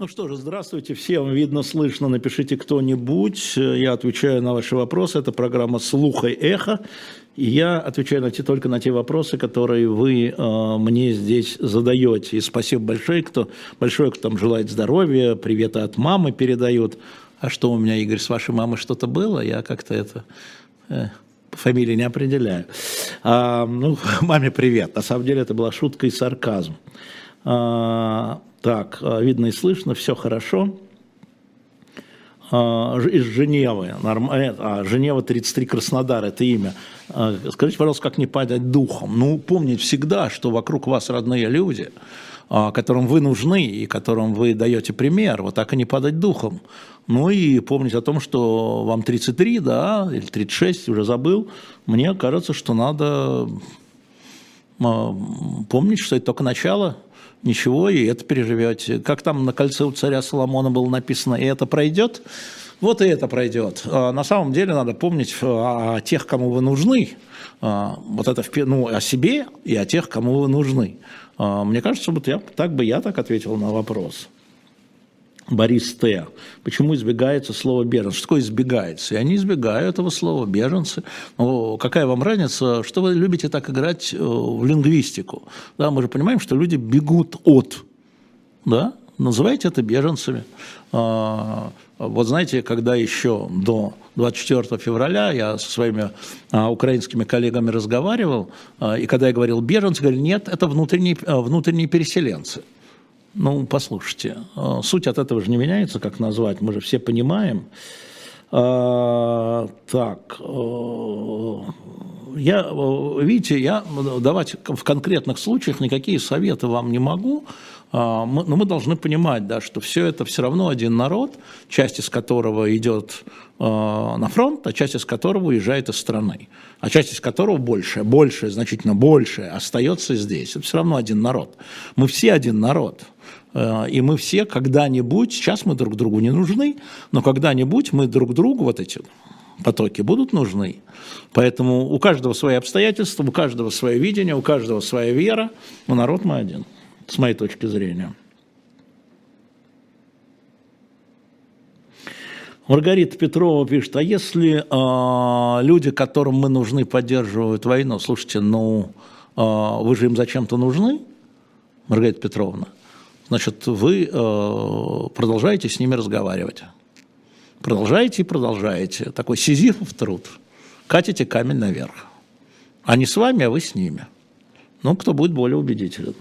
Ну что же, здравствуйте всем. Видно, слышно. Напишите кто-нибудь. Я отвечаю на ваши вопросы. Это программа «Слух и эхо». И я отвечаю на те, только на те вопросы, которые вы э, мне здесь задаете. И спасибо большое, кто, большое, кто там желает здоровья, привета от мамы передает. А что у меня, Игорь, с вашей мамой что-то было? Я как-то это... Э, фамилии не определяю. А, ну, маме привет. На самом деле это была шутка и сарказм. А, так, а, видно и слышно, все хорошо. А, из Женевы, э, а, Женева 33 Краснодар, это имя. Скажите, пожалуйста, как не падать духом? Ну, помнить всегда, что вокруг вас родные люди, которым вы нужны и которым вы даете пример, вот так и не падать духом. Ну и помнить о том, что вам 33, да, или 36, уже забыл. Мне кажется, что надо помнить, что это только начало – ничего, и это переживете. Как там на кольце у царя Соломона было написано, и это пройдет, вот и это пройдет. А на самом деле надо помнить о тех, кому вы нужны, а, вот это ну, о себе и о тех, кому вы нужны. А, мне кажется, вот я, так бы я так ответил на вопрос. Борис Т. Почему избегается слово беженцы? Что такое избегается? И они избегают этого слова беженцы. Но какая вам разница, что вы любите так играть э, в лингвистику? Да, мы же понимаем, что люди бегут от. Да? Называйте это беженцами. А, вот знаете, когда еще до 24 февраля я со своими а, украинскими коллегами разговаривал, а, и когда я говорил беженцы, говорили, нет, это внутренние, внутренние переселенцы. Ну, послушайте, э, суть от этого же не меняется, как назвать, мы же все понимаем. А, так, э, я, э, видите, я давать в конкретных случаях никакие советы вам не могу, а, но мы должны понимать, да, что все это все равно один народ, часть из которого идет на фронт, а часть из которого уезжает из страны, а часть из которого больше, больше, значительно больше остается здесь. Это все равно один народ. Мы все один народ. Э, и мы все когда-нибудь, сейчас мы друг другу не нужны, но когда-нибудь мы друг другу, вот эти потоки будут нужны. Поэтому у каждого свои обстоятельства, у каждого свое видение, у каждого своя вера, но народ мы один, с моей точки зрения. Маргарита Петрова пишет, а если э, люди, которым мы нужны, поддерживают войну, слушайте, ну э, вы же им зачем-то нужны, Маргарита Петровна? Значит, вы э, продолжаете с ними разговаривать. Продолжаете и продолжаете. Такой сизифов труд. Катите камень наверх. Они с вами, а вы с ними. Ну, кто будет более убедителен.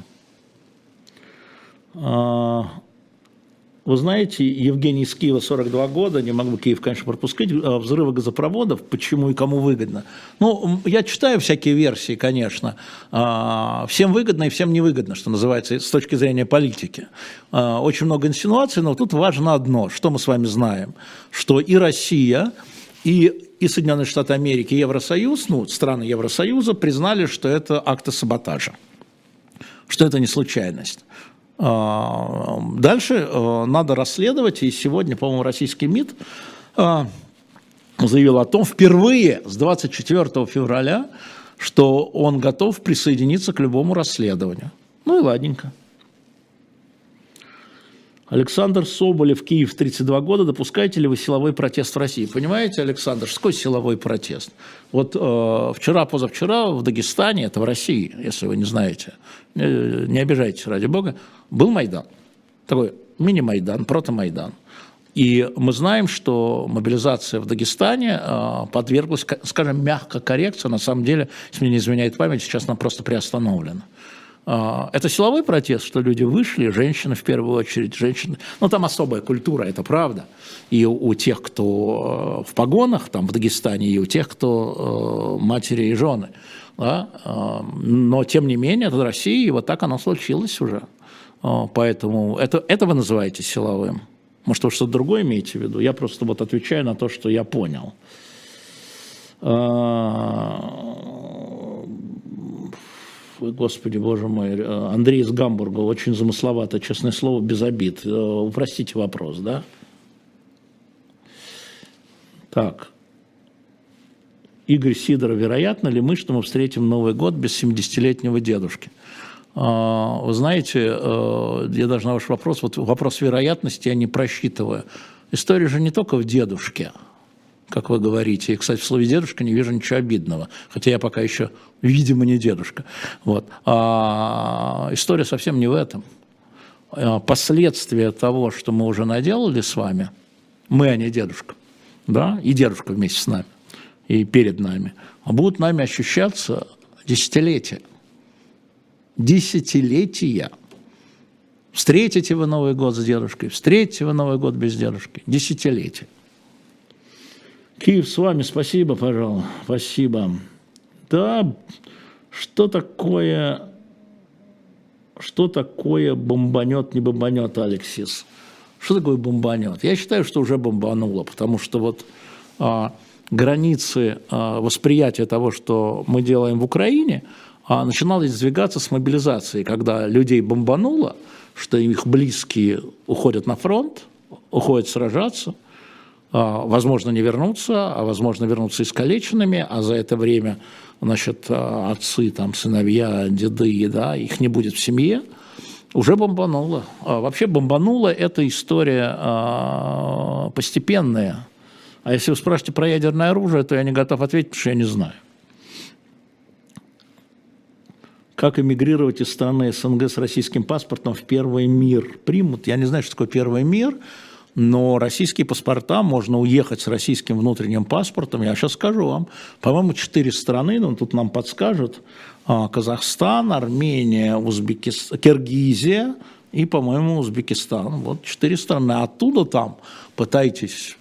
Вы знаете, Евгений из Киева, 42 года, не могу Киев, конечно, пропускать, а, взрывы газопроводов, почему и кому выгодно. Ну, я читаю всякие версии, конечно. А, всем выгодно и всем невыгодно, что называется, с точки зрения политики. А, очень много инсинуаций, но тут важно одно, что мы с вами знаем, что и Россия, и и Соединенные Штаты Америки, и Евросоюз, ну, страны Евросоюза признали, что это акты саботажа, что это не случайность. А, дальше э, надо расследовать, и сегодня, по-моему, российский МИД э, заявил о том впервые с 24 февраля, что он готов присоединиться к любому расследованию. Ну и ладненько. Александр Соболев, Киев, 32 года. Допускаете ли вы силовой протест в России? Понимаете, Александр, что силовой протест? Вот э, вчера, позавчера в Дагестане, это в России, если вы не знаете, э, не обижайтесь, ради бога, был Майдан. Такой мини-Майдан, прото-Майдан. И мы знаем, что мобилизация в Дагестане э, подверглась, скажем, мягко коррекции. На самом деле, если мне не изменяет память, сейчас она просто приостановлена. А, это силовой протест, что люди вышли, женщины в первую очередь, женщины. Ну, там особая культура, это правда. И у тех, кто э, в погонах, там в Дагестане, и у тех, кто э, матери и жены. Да? А, но, тем не менее, это Россия, и вот так оно случилось уже. Поэтому это, это вы называете силовым. Может, вы что-то другое имеете в виду? Я просто вот отвечаю на то, что я понял. Господи, боже мой, э, Андрей из Гамбурга, очень замысловато, честное слово, без обид. Э, упростите вопрос, да? Так. Игорь Сидоров, вероятно ли мы, что мы встретим Новый год без 70-летнего дедушки? А, вы знаете, э, я даже на ваш вопрос, вот вопрос вероятности я не просчитываю. История же не только в дедушке, как вы говорите. И, кстати, в слове «дедушка» не вижу ничего обидного, хотя я пока еще, видимо, не дедушка. Вот. А история совсем не в этом. А последствия того, что мы уже наделали с вами, мы, а не дедушка, да, и дедушка вместе с нами, и перед нами, будут нами ощущаться десятилетия. Десятилетия. Встретите вы Новый год с дедушкой, встретите вы Новый год без дедушки. Десятилетия. Киев с вами, спасибо, пожалуйста, спасибо. Да, что такое, что такое бомбанет, не бомбанет, Алексис? Что такое бомбанет? Я считаю, что уже бомбануло, потому что вот а, границы а, восприятия того, что мы делаем в Украине, а, начинали сдвигаться с мобилизацией, когда людей бомбануло, что их близкие уходят на фронт, уходят сражаться – возможно, не вернуться, а возможно, вернуться искалеченными, а за это время, значит, а, отцы, там, сыновья, деды, да, их не будет в семье, уже бомбануло. А вообще бомбануло – это история постепенная. А если вы спрашиваете про ядерное оружие, то я не готов ответить, потому что я не знаю. Как эмигрировать из страны СНГ с российским паспортом в первый мир? Примут. Я не знаю, что такое первый мир – но российские паспорта, можно уехать с российским внутренним паспортом, я сейчас скажу вам, по-моему, четыре страны, но тут нам подскажут, а, Казахстан, Армения, Узбекистан, Киргизия и, по-моему, Узбекистан. Вот четыре страны. Оттуда там пытайтесь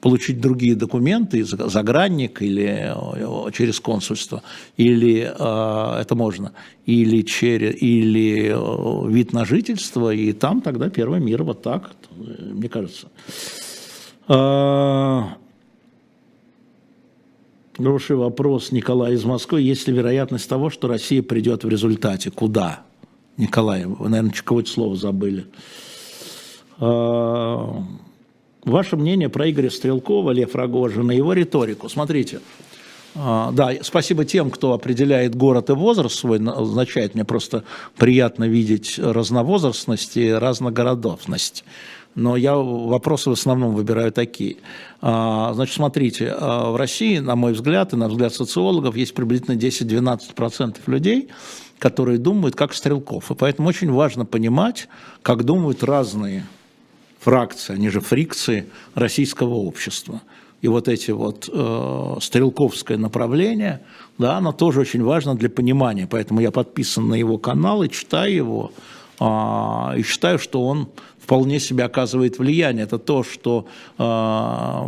получить другие документы, загранник или э, через консульство, или э, это можно, или, через, или э, вид на жительство, и там тогда первый мир вот так, мне кажется. Хороший вопрос Николай из Москвы. Есть ли вероятность того, что Россия придет в результате? Куда? Николай, вы, наверное, какое-то слово забыли. Ваше мнение про Игоря Стрелкова, Лев Рогожина, его риторику. Смотрите, а, да, спасибо тем, кто определяет город и возраст свой, означает мне просто приятно видеть разновозрастность и разногородовность. Но я вопросы в основном выбираю такие. А, значит, смотрите, а, в России, на мой взгляд, и на взгляд социологов, есть приблизительно 10-12% людей, которые думают как Стрелков. И поэтому очень важно понимать, как думают разные фракции, они же фрикции российского общества. И вот эти вот э, стрелковское направление, да, оно тоже очень важно для понимания. Поэтому я подписан на его канал и читаю его. Э, и считаю, что он вполне себе оказывает влияние. Это то, что э,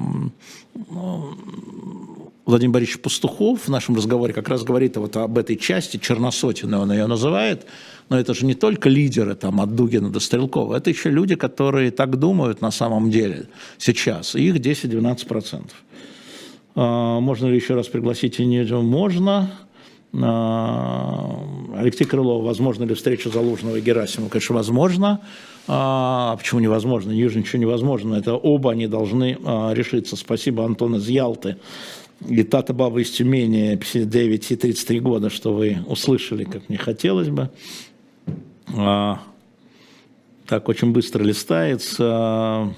Владимир Борисович Пастухов в нашем разговоре как раз говорит вот об этой части, черносотенной он ее называет, но это же не только лидеры там, от Дугина до Стрелкова, это еще люди, которые так думают на самом деле сейчас, их 10-12%. А, можно ли еще раз пригласить Инедию? Можно. А, Алексей Крылов, возможно ли встреча Залужного и Герасимова? Конечно, возможно. А почему невозможно? Нижний ничего невозможно. Это оба они должны а, решиться. Спасибо, Антон из Ялты и Тата Баба из Тюмени 59 и 33 года, что вы услышали, как мне хотелось бы. А, так, очень быстро листается.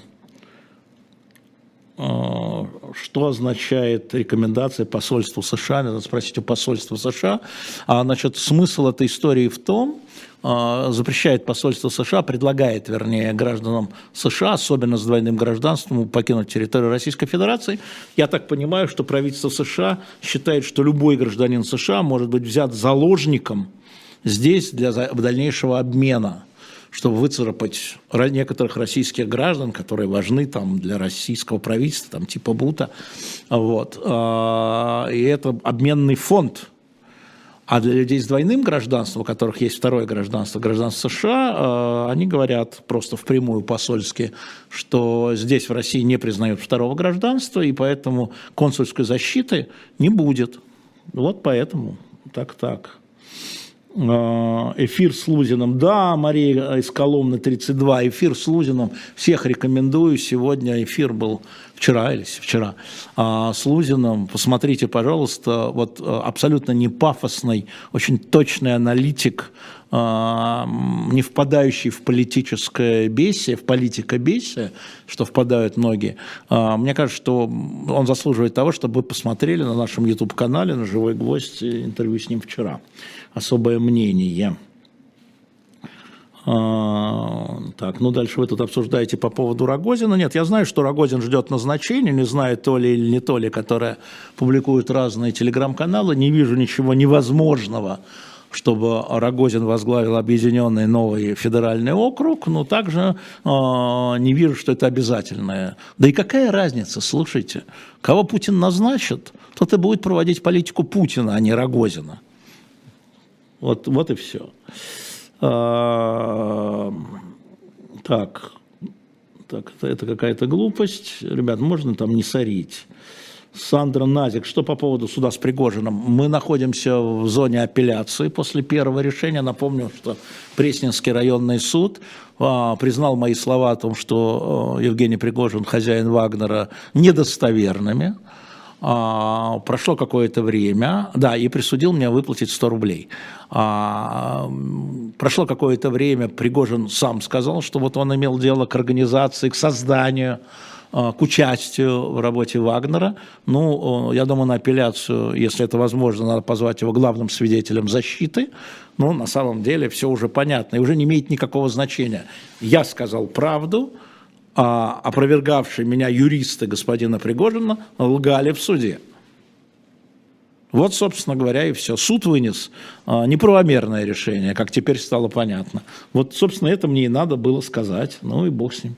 А, что означает рекомендация посольству США? Надо спросить у посольства США. А, значит, смысл этой истории в том, а, запрещает посольство США, предлагает, вернее, гражданам США, особенно с двойным гражданством, покинуть территорию Российской Федерации. Я так понимаю, что правительство США считает, что любой гражданин США может быть взят заложником здесь для дальнейшего обмена чтобы выцарапать некоторых российских граждан, которые важны там для российского правительства, там типа Бута. Вот. А, и это обменный фонд а для людей с двойным гражданством, у которых есть второе гражданство, гражданство США, э, они говорят просто впрямую посольски, что здесь в России не признают второго гражданства, и поэтому консульской защиты не будет. Вот поэтому так-так. Э, эфир с Лузиным. Да, Мария из Коломны 32. Эфир с Лузиным. Всех рекомендую. Сегодня эфир был вчера или вчера а, с Лузиным. Посмотрите, пожалуйста, вот э, абсолютно не пафосный, очень точный аналитик не впадающий в политическое бесие, в политикобесие, что впадают многие, мне кажется, что он заслуживает того, чтобы вы посмотрели на нашем YouTube-канале на «Живой гвоздь» интервью с ним вчера. Особое мнение. А, так, ну дальше вы тут обсуждаете по поводу Рогозина. Нет, я знаю, что Рогозин ждет назначения, не знаю, то ли или не то ли, которое публикуют разные телеграм-каналы. Не вижу ничего невозможного, чтобы Рогозин возглавил объединенный новый федеральный округ, но также э, не вижу, что это обязательное. Да и какая разница, слушайте, кого Путин назначит, тот и будет проводить политику Путина, а не Рогозина. Вот, вот и все. А, так, так, это, какая-то глупость. Ребят, можно там не сорить. Сандра Назик, что по поводу суда с Пригожиным? Мы находимся в зоне апелляции после первого решения. Напомню, что Пресненский районный суд а, признал мои слова о том, что а, Евгений Пригожин, хозяин Вагнера, недостоверными. А, прошло какое-то время, да, и присудил меня выплатить 100 рублей. А, прошло какое-то время, Пригожин сам сказал, что вот он имел дело к организации, к созданию а, к участию в работе Вагнера. Ну, я думаю, на апелляцию, если это возможно, надо позвать его главным свидетелем защиты. Ну, на самом деле все уже понятно и уже не имеет никакого значения. Я сказал правду, опровергавшие меня юристы господина Пригожина лгали в суде. Вот, собственно говоря, и все. Суд вынес а, неправомерное решение, как теперь стало понятно. Вот, собственно, это мне и надо было сказать. Ну и бог с ним.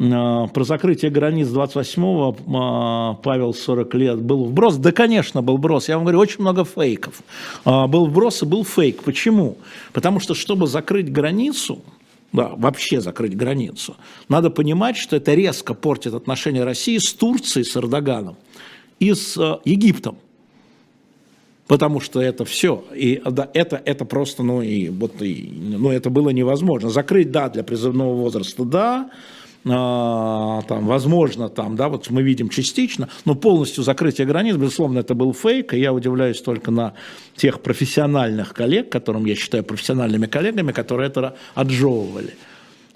А, про закрытие границ 28-го а, Павел 40 лет был вброс. Да, конечно, был вброс. Я вам говорю, очень много фейков. А, был вброс и был фейк. Почему? Потому что, чтобы закрыть границу, да, вообще закрыть границу. Надо понимать, что это резко портит отношения России с Турцией, с Эрдоганом и с э, Египтом. Потому что это все, и да, это, это просто, ну, и, вот, и, ну, это было невозможно. Закрыть, да, для призывного возраста, да, там, возможно, там, да, вот мы видим частично, но полностью закрытие границ, безусловно, это был фейк, и я удивляюсь только на тех профессиональных коллег, которым я считаю профессиональными коллегами, которые это отжевывали.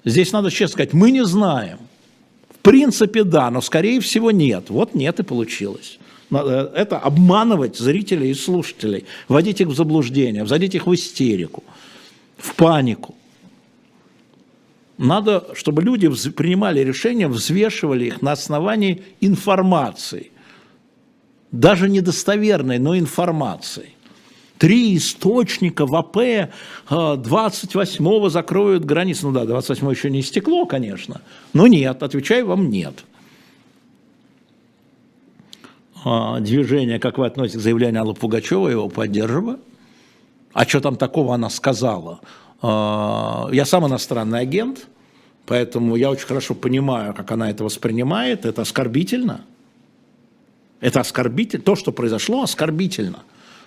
Здесь надо честно сказать, мы не знаем. В принципе, да, но скорее всего нет. Вот нет и получилось. Э, это обманывать зрителей и слушателей, вводить их в заблуждение, вводить их в истерику, в панику. Надо, чтобы люди принимали решения, взвешивали их на основании информации. Даже недостоверной, но информации. Три источника в АП 28-го закроют границы. Ну да, 28 еще не истекло, конечно. Но нет, отвечаю вам нет. А, движение, как вы относитесь к заявлению Аллы Пугачева, его поддерживаю. А что там такого она сказала? А, я сам иностранный агент, поэтому я очень хорошо понимаю, как она это воспринимает. Это оскорбительно. Это оскорбительно. То, что произошло, оскорбительно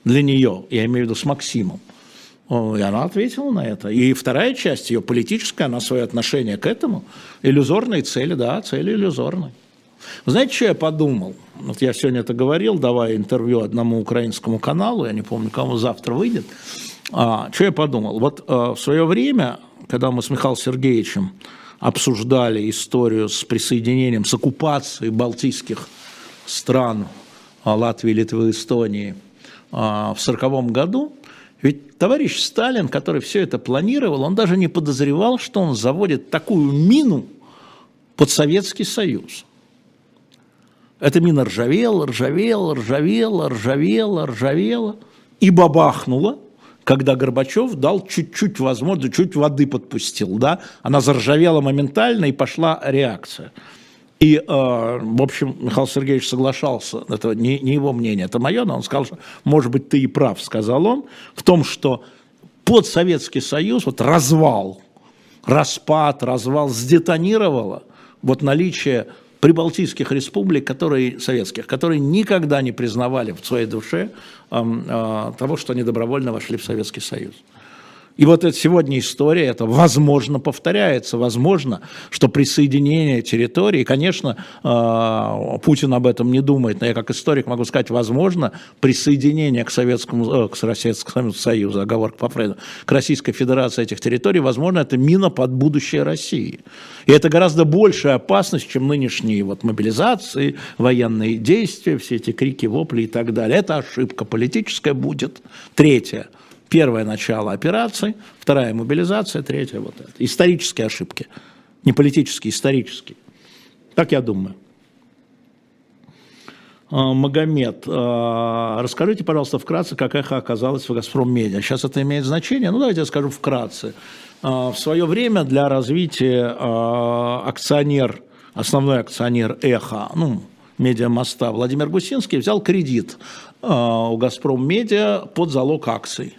для нее. Я имею в виду с Максимом. И она ответила на это. И вторая часть, ее политическая, она свое отношение к этому. Иллюзорные цели, да, цели иллюзорные. Знаете, что я подумал? Вот я сегодня это говорил, давая интервью одному украинскому каналу, я не помню, кому завтра выйдет. А, что я подумал? Вот а, в свое время, когда мы с Михаилом Сергеевичем обсуждали историю с присоединением, с оккупацией балтийских стран а, Латвии, Литвы, Эстонии а, в 1940 году, ведь товарищ Сталин, который все это планировал, он даже не подозревал, что он заводит такую мину под Советский Союз. Эта мина ржавела, ржавела, ржавела, ржавела, ржавела и бабахнула – когда Горбачев дал чуть-чуть возможно, чуть воды подпустил, да, она заржавела моментально и пошла реакция. И, э, в общем, Михаил Сергеевич соглашался, это не, не его мнение, это мое, но он сказал, что, может быть, ты и прав, сказал он, в том, что под Советский Союз вот развал, распад, развал сдетонировало вот наличие прибалтийских республик, которые, советских, которые никогда не признавали в своей душе э, э, того, что они добровольно вошли в Советский Союз. И вот это сегодня история, это возможно повторяется, возможно, что присоединение территории, конечно, э, Путин об этом не думает, но я как историк могу сказать, возможно, присоединение к Советскому, э, к Советскому Союзу, оговорка по Фрейду, к Российской Федерации этих территорий, возможно, это мина под будущее России. И это гораздо большая опасность, чем нынешние вот мобилизации, военные действия, все эти крики, вопли и так далее. Это ошибка политическая будет. Третье – Первое начало операции, вторая мобилизация, третья вот это. Исторические ошибки, не политические, исторические. Так я думаю. А, Магомед, а, расскажите, пожалуйста, вкратце, как эхо оказалось в «Газпром Медиа». Сейчас это имеет значение? Ну, давайте я скажу вкратце. А, в свое время для развития акционер, основной акционер эхо, ну, медиамоста Владимир Гусинский взял кредит у «Газпром Медиа» под залог акций.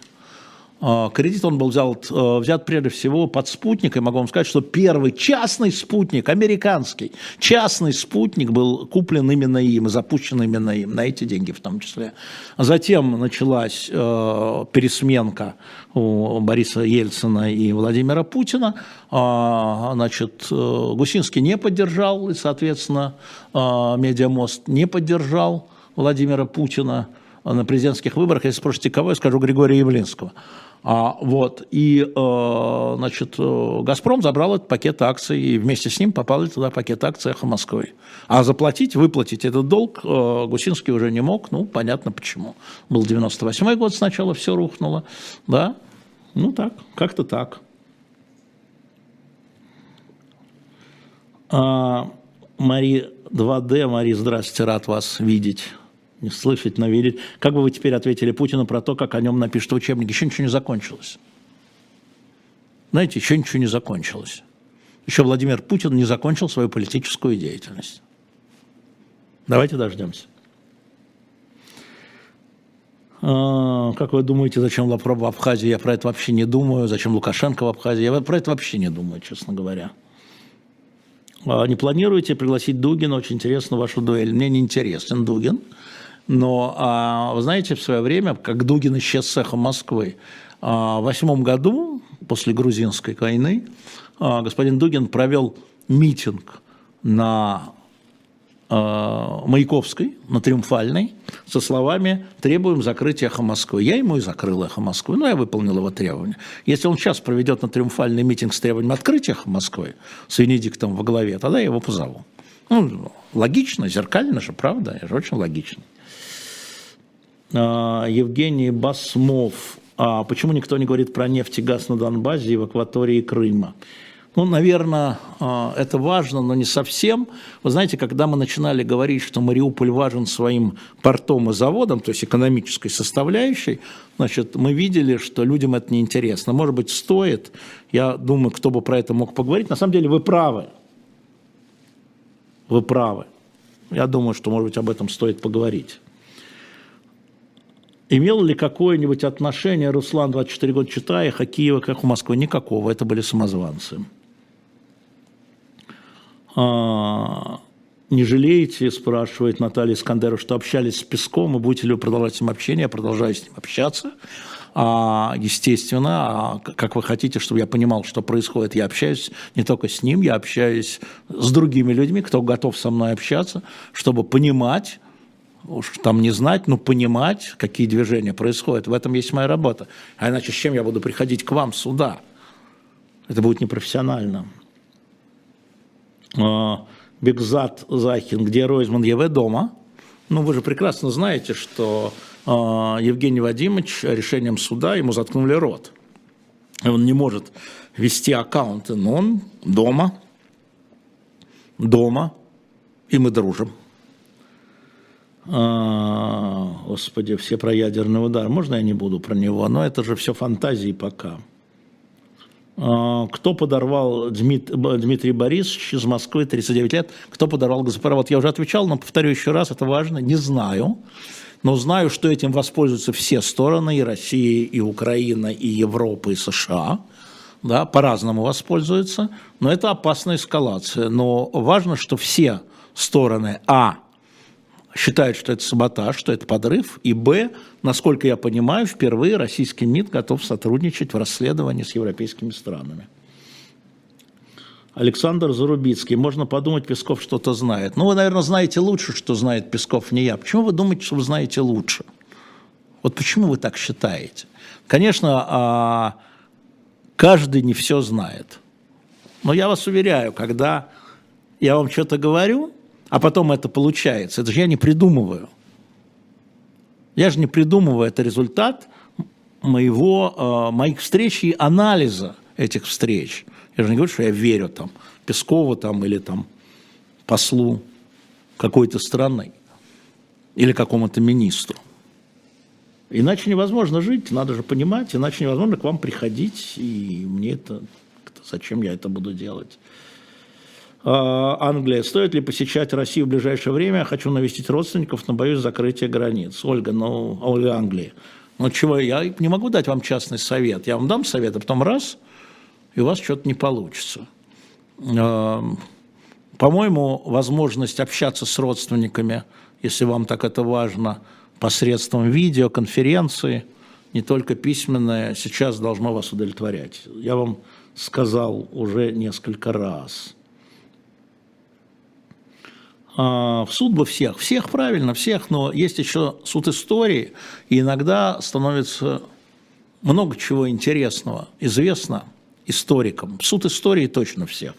А, кредит он был взят, э, взят прежде всего под спутник, и могу вам сказать, что первый частный спутник, американский, частный спутник был куплен именно им и запущен именно им, на эти деньги в том числе. Затем началась э, пересменка у Бориса Ельцина и Владимира Путина. А, значит, э, Гусинский не поддержал, и, соответственно, э, Медиамост не поддержал Владимира Путина на президентских выборах. Если спросите, кого, я скажу Григория Явлинского. А, вот, и, э, значит, э, «Газпром» забрал этот пакет акций, и вместе с ним попал туда пакет акций «Эхо Москвы». А заплатить, выплатить этот долг э, Гусинский уже не мог, ну, понятно почему. Был 98-й год, сначала все рухнуло, да, ну так, как-то так. А, Мари 2D, Мари, здравствуйте, рад вас видеть не слышать, но видеть. Как бы вы теперь ответили Путину про то, как о нем напишут в учебнике? Еще ничего не закончилось. Знаете, еще ничего не закончилось. Еще Владимир Путин не закончил свою политическую деятельность. Давайте дождемся. А, как вы думаете, зачем Лавров в Абхазии? Я про это вообще не думаю. Зачем Лукашенко в Абхазии? Я про это вообще не думаю, честно говоря. А, не планируете пригласить Дугина? Очень интересно вашу дуэль. Мне не интересен Дугин. Но, а, вы знаете, в свое время, как Дугин исчез с эхом Москвы, а, в восьмом году, после грузинской войны, а, господин Дугин провел митинг на Маяковской, на Триумфальной, со словами «требуем закрыть эхо Москвы». Я ему и закрыл эхо Москвы, но я выполнил его требования. Если он сейчас проведет на Триумфальный митинг с требованием открыть эхо Москвы с Венедиктом во главе, тогда я его позову. Ну, логично, зеркально же, правда, это же очень логично. А, Евгений Басмов. А почему никто не говорит про нефть и газ на Донбассе и в акватории Крыма? Ну, наверное, а, это важно, но не совсем. Вы знаете, когда мы начинали говорить, что Мариуполь важен своим портом и заводом, то есть экономической составляющей, значит, мы видели, что людям это неинтересно. Может быть, стоит, я думаю, кто бы про это мог поговорить. На самом деле вы правы. Вы правы. Я думаю, что, может быть, об этом стоит поговорить. Имел ли какое-нибудь отношение Руслан 24 года читая Киева как у Москвы? Никакого, это были самозванцы. А, не жалеете, спрашивает Наталья Искандерова, что общались с Песком, и будете ли вы продолжать с ним общение? Я продолжаю с ним общаться. А, естественно, а, как вы хотите, чтобы я понимал, что происходит, я общаюсь не только с ним, я общаюсь с другими людьми, кто готов со мной общаться, чтобы понимать, уж там не знать, но понимать, какие движения происходят. В этом есть моя работа. А иначе с чем я буду приходить к вам сюда? Это будет непрофессионально. А, Бекзат Захин, где Ройзман ЕВ дома? Ну, вы же прекрасно знаете, что Евгений Вадимович решением суда ему заткнули рот. Он не может вести аккаунты, но он дома, дома, и мы дружим. А, господи, все про ядерный удар. Можно я не буду про него? Но это же все фантазии пока. А, кто подорвал Дмит, Дмитрий Борисович из Москвы, 39 лет? Кто подорвал газопровод? Я уже отвечал, но повторю еще раз, это важно. Не знаю. Но знаю, что этим воспользуются все стороны, и Россия, и Украина, и Европа, и США. Да, по-разному воспользуются. Но это опасная эскалация. Но важно, что все стороны, а, считают, что это саботаж, что это подрыв, и б, насколько я понимаю, впервые российский МИД готов сотрудничать в расследовании с европейскими странами. Александр Зарубицкий. Можно подумать, Песков что-то знает. Ну, вы, наверное, знаете лучше, что знает Песков, не я. Почему вы думаете, что вы знаете лучше? Вот почему вы так считаете? Конечно, а, каждый не все знает. Но я вас уверяю, когда я вам что-то говорю, а потом это получается, это же я не придумываю. Я же не придумываю, это результат моего, а, моих встреч и анализа этих встреч. Я же не говорю, что я верю там Пескову там или там послу какой-то страны или какому-то министру. Иначе невозможно жить, надо же понимать, иначе невозможно к вам приходить, и мне это, зачем я это буду делать. А, Англия. Стоит ли посещать Россию в ближайшее время? Хочу навестить родственников, но боюсь закрытия границ. Ольга, ну, Ольга Англии. Ну чего, я не могу дать вам частный совет. Я вам дам совет, а потом раз, и у вас что-то не получится. А, по-моему, возможность общаться с родственниками, если вам так это важно – посредством видеоконференции, не только письменное, сейчас должно вас удовлетворять. Я вам сказал уже несколько раз. А, в суд бы всех, всех правильно, всех, но есть еще суд истории, и иногда становится много чего интересного, известно историкам. Суд истории точно всех.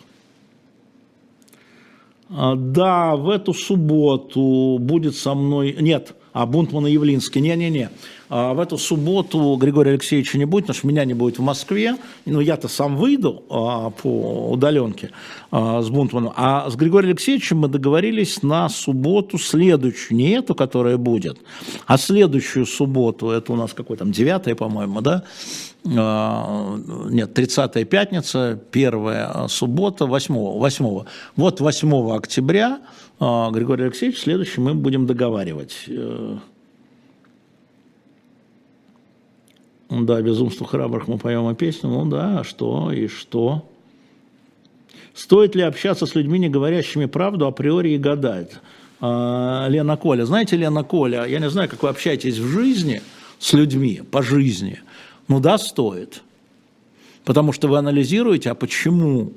А, да, в эту субботу будет со мной... Нет, а Бунтман и Явлинский. Не-не-не. А в эту субботу Григория Алексеевича не будет, потому что меня не будет в Москве. Ну, я-то сам выйду а, по удаленке а, с Бунтманом. А с Григорием Алексеевичем мы договорились на субботу следующую. Не эту, которая будет, а следующую субботу. Это у нас какой там, 9 по-моему, да? А, нет, 30 пятница, первая суббота, 8, 8. Вот 8 октября а, Григорий Алексеевич, следующий мы будем договаривать. Э, да, «Безумство храбрых» мы поем песню. Ну да, а что и что? Стоит ли общаться с людьми, не говорящими правду априори и гадать? Лена Коля. Знаете, Лена Коля, я не знаю, как вы общаетесь в жизни с людьми, по жизни. Ну да, стоит. Потому что вы анализируете, а почему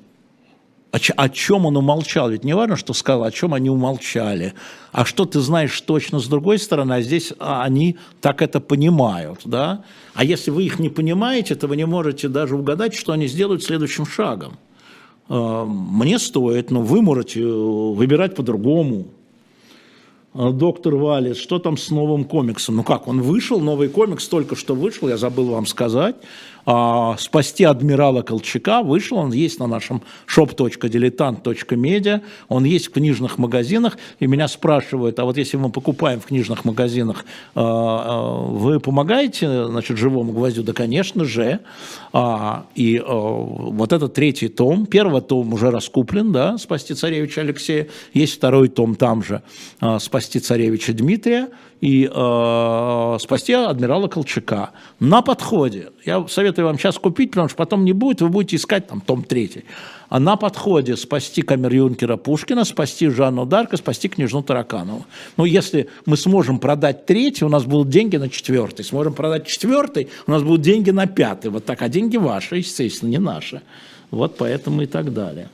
о, о чем он умолчал? Ведь не важно, что сказал, о чем они умолчали. А что ты знаешь точно с другой стороны, а здесь а, они так это понимают. Да? А если вы их не понимаете, то вы не можете даже угадать, что они сделают следующим шагом. А, мне стоит, но вы можете э, выбирать по-другому. А, доктор Валис, что там с новым комиксом? Ну как, он вышел, новый комикс только что вышел, я забыл вам сказать а, «Спасти адмирала Колчака» вышел, он есть на нашем shop.diletant.media, он есть в книжных магазинах, и меня спрашивают, а вот если мы покупаем в книжных магазинах, а, а, вы помогаете, значит, живому гвоздю? Да, конечно же. И вот этот третий том, первый том уже раскуплен, да, «Спасти царевича Алексея», есть второй том там же, «Спасти царевича Дмитрия», и спасти адмирала Колчака. На подходе. Я советую вам сейчас купить, потому что потом не будет, вы будете искать там том третий. А на подходе спасти камер-юнкера Пушкина, спасти Жанну Дарка, спасти княжну Тараканову. Ну, если мы сможем продать третий, у нас будут деньги на четвертый. Сможем продать четвертый, у нас будут деньги на пятый. Вот так. А деньги ваши, естественно, не наши. Вот поэтому и так далее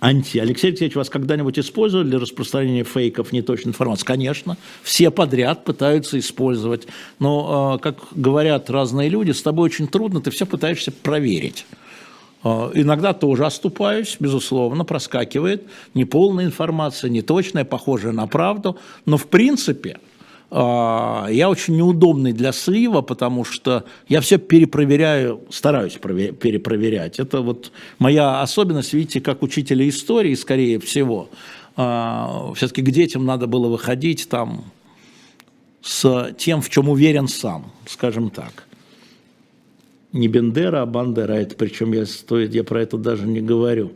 анти. Алексей Алексеевич, вас когда-нибудь использовали для распространения фейков, неточной информации? Конечно, все подряд пытаются использовать. Но, а, как говорят разные люди, с тобой очень трудно, ты все пытаешься проверить. А, иногда тоже оступаюсь, безусловно, проскакивает неполная информация, неточная, похожая на правду, но в принципе – я очень неудобный для слива, потому что я все перепроверяю, стараюсь перепроверять. Это вот моя особенность, видите, как учителя истории, скорее всего. А, Все-таки к детям надо было выходить там с тем, в чем уверен сам, скажем так. Не Бендера, а Бандера, это причем я, стоит, я про это даже не говорю.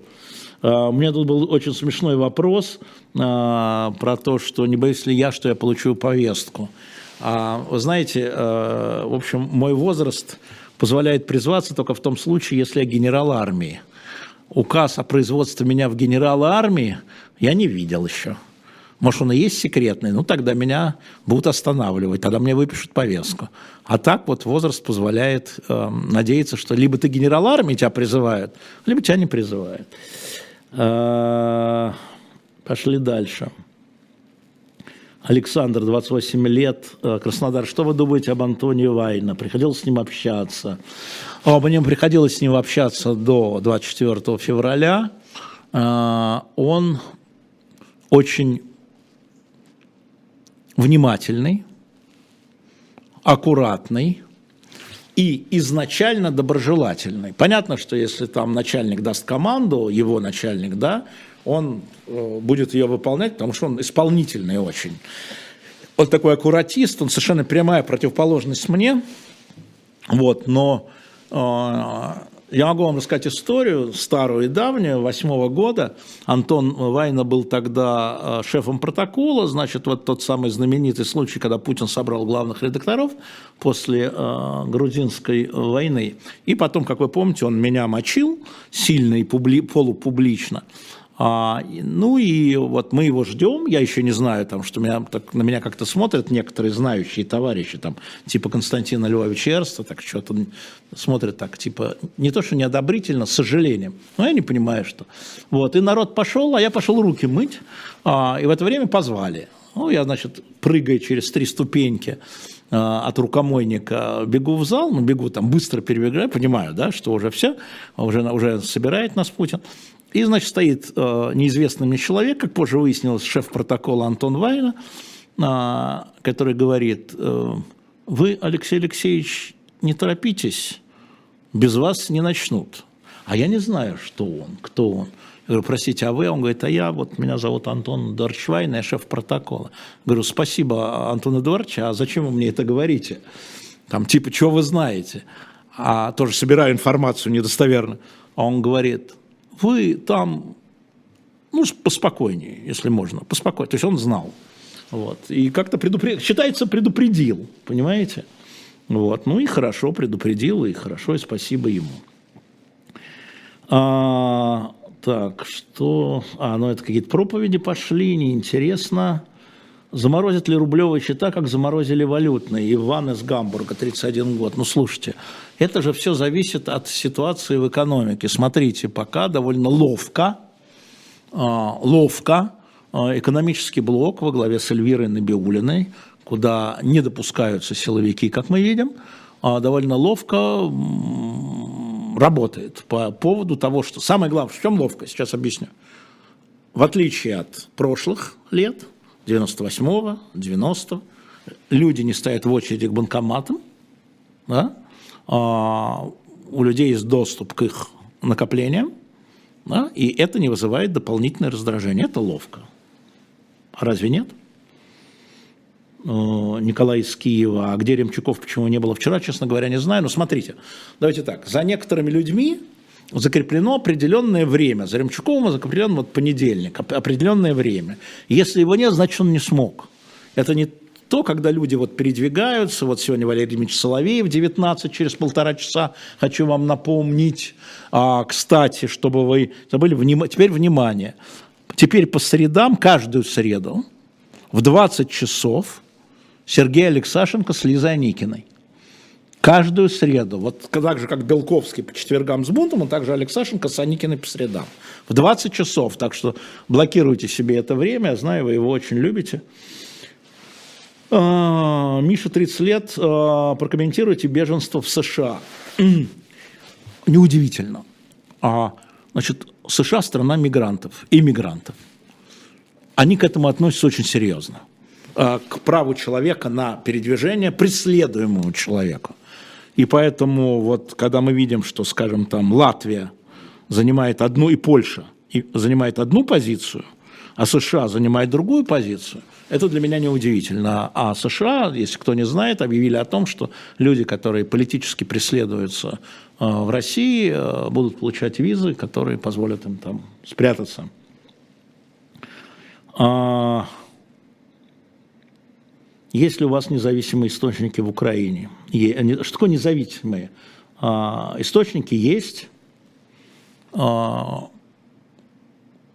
А, у меня тут был очень смешной вопрос а, про то, что не боюсь ли я, что я получу повестку. А, вы знаете, в общем, мой возраст позволяет призваться только в том случае, если я генерал армии. Указ о производстве меня в генерала армии я не видел еще. Может, он и есть секретный, ну тогда меня будут останавливать, тогда мне выпишут повестку. А так вот возраст позволяет э, надеяться, что либо ты генерал армии, тебя призывают, либо тебя не призывают. Э, пошли дальше. Александр, 28 лет, э, Краснодар. Что вы думаете об Антоне Вайна? Приходилось с ним общаться. Об нем приходилось с ним общаться до 24 февраля. Э, он очень внимательный, аккуратный и изначально доброжелательный. Понятно, что если там начальник даст команду, его начальник, да, он э, будет ее выполнять, потому что он исполнительный очень. Он такой аккуратист, он совершенно прямая противоположность мне, вот, но э, я могу вам рассказать историю старую и давнюю, восьмого года. Антон Вайна был тогда э, шефом протокола, значит, вот тот самый знаменитый случай, когда Путин собрал главных редакторов после э, грузинской войны. И потом, как вы помните, он меня мочил сильно и публи, полупублично. А, ну и вот мы его ждем, я еще не знаю, там, что меня, так, на меня как-то смотрят некоторые знающие товарищи, там, типа Константина Львовича Эрста, так что-то смотрят так, типа, не то, что неодобрительно, с сожалением, но я не понимаю, что. Вот, и народ пошел, а я пошел руки мыть, а, и в это время позвали. Ну, я, значит, прыгая через три ступеньки, а, от рукомойника бегу в зал, ну, бегу там, быстро перебегаю, понимаю, да, что уже все, уже, уже собирает нас Путин. И, значит, стоит э, неизвестный мне человек, как позже выяснилось, шеф протокола Антон Вайна, э, который говорит, э, вы, Алексей Алексеевич, не торопитесь, без вас не начнут. А я не знаю, что он, кто он. Я говорю, простите, а вы? Он говорит, а я, вот меня зовут Антон Эдуардович я шеф протокола. Говорю, спасибо, Антон Эдуардович, а зачем вы мне это говорите? Там, типа, что вы знаете? А тоже собираю информацию недостоверно. А он говорит, вы там, ну, поспокойнее, если можно, поспокойнее. То есть он знал. Вот. И как-то предупредил, считается, предупредил, понимаете? Вот. Ну и хорошо предупредил, и хорошо, и спасибо ему. А, так, что... А, ну это какие-то проповеди пошли, неинтересно. Заморозят ли рублевые счета, как заморозили валютные? Иван из Гамбурга, 31 год. Ну, слушайте, это же все зависит от ситуации в экономике. Смотрите, пока довольно ловко, а, ловко а, экономический блок во главе с Эльвирой Набиулиной, куда не допускаются силовики, как мы видим, а, довольно ловко работает по поводу того, что... Самое главное, в чем ловко, сейчас объясню. В отличие от прошлых лет – 98-го, 90-го. Люди не стоят в очереди к банкоматам, да? А у людей есть доступ к их накоплениям, да? и это не вызывает дополнительное раздражение. Это ловко. А разве нет? Николай из Киева, а где Ремчуков, почему не было вчера, честно говоря, не знаю. Но смотрите, давайте так, за некоторыми людьми закреплено определенное время. За Ремчуковым закреплен вот понедельник, определенное время. Если его нет, значит, он не смог. Это не то, когда люди вот передвигаются, вот сегодня Валерий Дмитриевич Соловеев, 19, через полтора часа, хочу вам напомнить, а, кстати, чтобы вы забыли, вним... теперь внимание, теперь по средам, каждую среду в 20 часов Сергей Алексашенко с Лизой Аникиной. Каждую среду. Вот так же, как Белковский по четвергам с бунтом, он также Алексашенко с Аникиной по средам. В 20 часов. Так что блокируйте себе это время. Я знаю, вы его очень любите. А, Миша, 30 лет. А, прокомментируйте беженство в США. Неудивительно. А, значит, США страна мигрантов, иммигрантов. Они к этому относятся очень серьезно. А, к праву человека на передвижение преследуемому человеку. И поэтому вот когда мы видим, что, скажем, там Латвия занимает одну и Польша занимает одну позицию, а США занимает другую позицию, это для меня неудивительно. А США, если кто не знает, объявили о том, что люди, которые политически преследуются э, в России, э, будут получать визы, которые позволят им там спрятаться. А, есть ли у вас независимые источники в Украине? Что такое независимые? А, источники есть.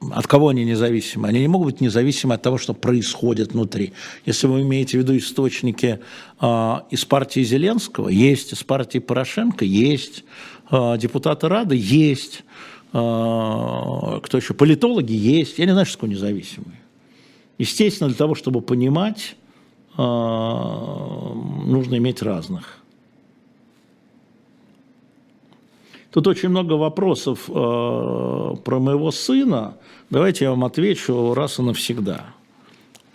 От кого они независимы? Они не могут быть независимы от того, что происходит внутри. Если вы имеете в виду источники э, из партии Зеленского, есть, из партии Порошенко, есть, э, депутаты Рады, есть, э, кто еще, политологи есть. Я не знаю, что такое независимые. Естественно, для того, чтобы понимать, нужно иметь разных. Тут очень много вопросов э, про моего сына. Давайте я вам отвечу раз и навсегда.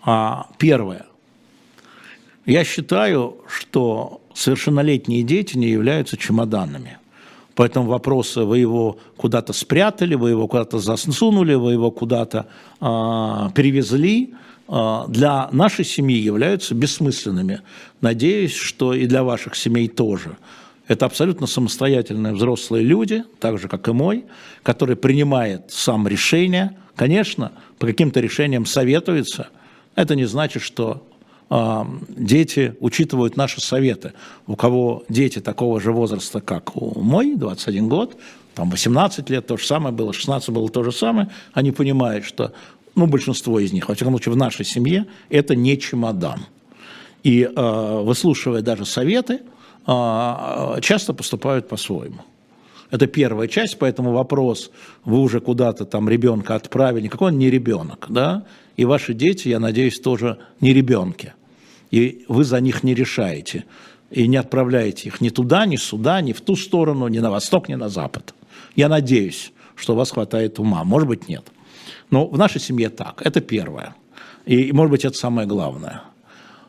А, первое. Я считаю, что совершеннолетние дети не являются чемоданами. Поэтому вопросы, вы его куда-то спрятали, вы его куда-то засунули, вы его куда-то э, перевезли, э, для нашей семьи являются бессмысленными. Надеюсь, что и для ваших семей тоже. Это абсолютно самостоятельные взрослые люди, так же, как и мой, который принимает сам решение. Конечно, по каким-то решениям советуется. Это не значит, что э, дети учитывают наши советы. У кого дети такого же возраста, как у мой, 21 год, там 18 лет то же самое было, 16 было то же самое, они понимают, что, ну, большинство из них, во всяком случае, в нашей семье, это не чемодан. И э, выслушивая даже советы, часто поступают по-своему. Это первая часть, поэтому вопрос, вы уже куда-то там ребенка отправили, никакой он не ребенок, да, и ваши дети, я надеюсь, тоже не ребенки, и вы за них не решаете, и не отправляете их ни туда, ни сюда, ни в ту сторону, ни на восток, ни на запад. Я надеюсь, что у вас хватает ума, может быть, нет. Но в нашей семье так, это первое. И, может быть, это самое главное – а,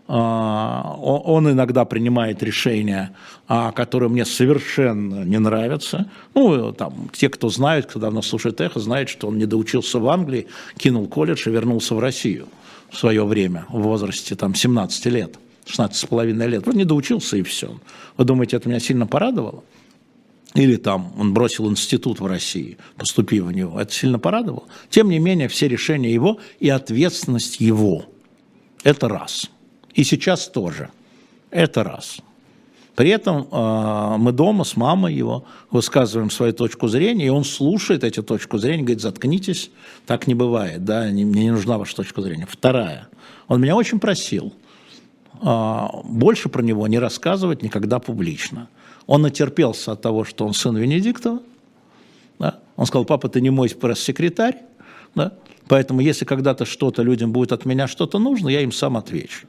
он иногда принимает решения, а, которые мне совершенно не нравятся. Ну, там, те, кто знает, кто давно слушает эхо, знают, что он не доучился в Англии, кинул колледж и вернулся в Россию в свое время, в возрасте там, 17 лет, 16 с половиной лет. Он не доучился и все. Вы думаете, это меня сильно порадовало? Или там он бросил институт в России, поступив в него. Это сильно порадовало. Тем не менее, все решения его и ответственность его. Это раз – и сейчас тоже. Это раз. При этом э, мы дома с мамой его высказываем свою точку зрения, и он слушает эти точку зрения, говорит, заткнитесь, так не бывает, да, не, мне не нужна ваша точка зрения. Вторая, он меня очень просил э, больше про него не рассказывать никогда публично. Он натерпелся от того, что он сын Венедиктова, да? он сказал, папа, ты не мой пресс-секретарь, да? поэтому если когда-то что-то людям будет от меня что-то нужно, я им сам отвечу.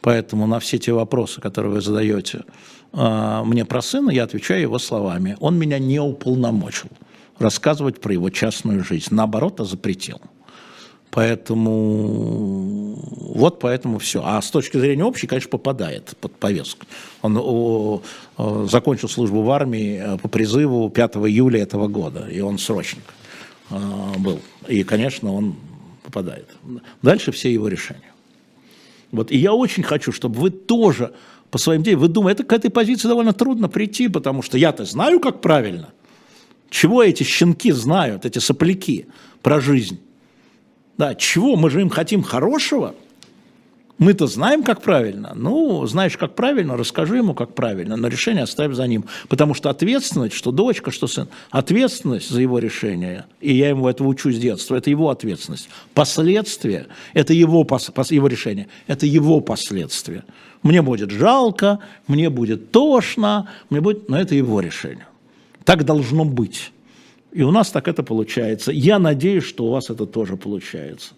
Поэтому на все те вопросы, которые вы задаете а, мне про сына, я отвечаю его словами. Он меня не уполномочил рассказывать про его частную жизнь. Наоборот, а запретил. Поэтому вот поэтому все. А с точки зрения общей, конечно, попадает под повестку. Он о, о, закончил службу в армии э, по призыву 5 июля этого года, и он срочник э, был. И, конечно, он попадает. Дальше все его решения. Вот, и я очень хочу, чтобы вы тоже по своим действиям, вы думаете, это к этой позиции довольно трудно прийти, потому что я-то знаю, как правильно. Чего эти щенки знают, эти сопляки про жизнь? Да, чего? Мы же им хотим хорошего – мы-то знаем, как правильно. Ну, знаешь, как правильно, расскажи ему, как правильно, но решение оставь за ним. Потому что ответственность, что дочка, что сын, ответственность за его решение, и я ему этого учу с детства, это его ответственность. Последствия – это его, его решение, это его последствия. Мне будет жалко, мне будет тошно, мне будет, но это его решение. Так должно быть. И у нас так это получается. Я надеюсь, что у вас это тоже получается.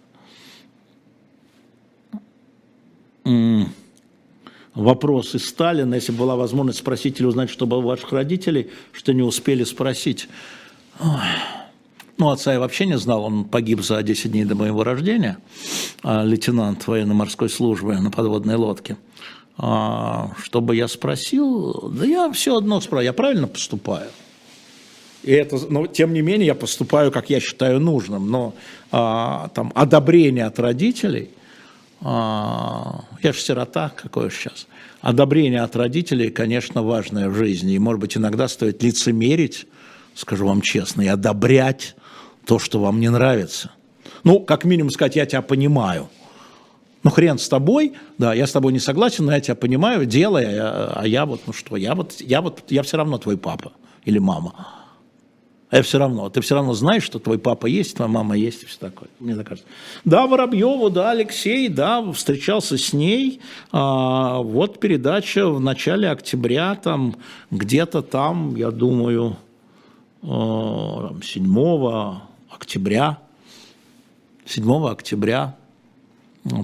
Вопрос из Сталина, если была возможность спросить или узнать, что было у ваших родителей, что не успели спросить. Ну, отца я вообще не знал, он погиб за 10 дней до моего рождения, а, лейтенант военно-морской службы на подводной лодке. А, чтобы я спросил, да я все одно спрашиваю, я правильно поступаю? И это, но тем не менее я поступаю, как я считаю нужным. Но а, там одобрение от родителей – я же сирота, какой сейчас. Одобрение от родителей, конечно, важное в жизни. И, может быть, иногда стоит лицемерить, скажу вам честно, и одобрять то, что вам не нравится. Ну, как минимум сказать, я тебя понимаю. Ну, хрен с тобой, да, я с тобой не согласен, но я тебя понимаю, делай, а, а я вот, ну что, я вот, я вот, я все равно твой папа или мама. А все равно, ты все равно знаешь, что твой папа есть, твоя мама есть, и все такое. Мне так кажется. Да, Воробьеву, да, Алексей, да, встречался с ней. А, вот передача в начале октября, там, где-то там, я думаю, 7 а, октября, 7 октября,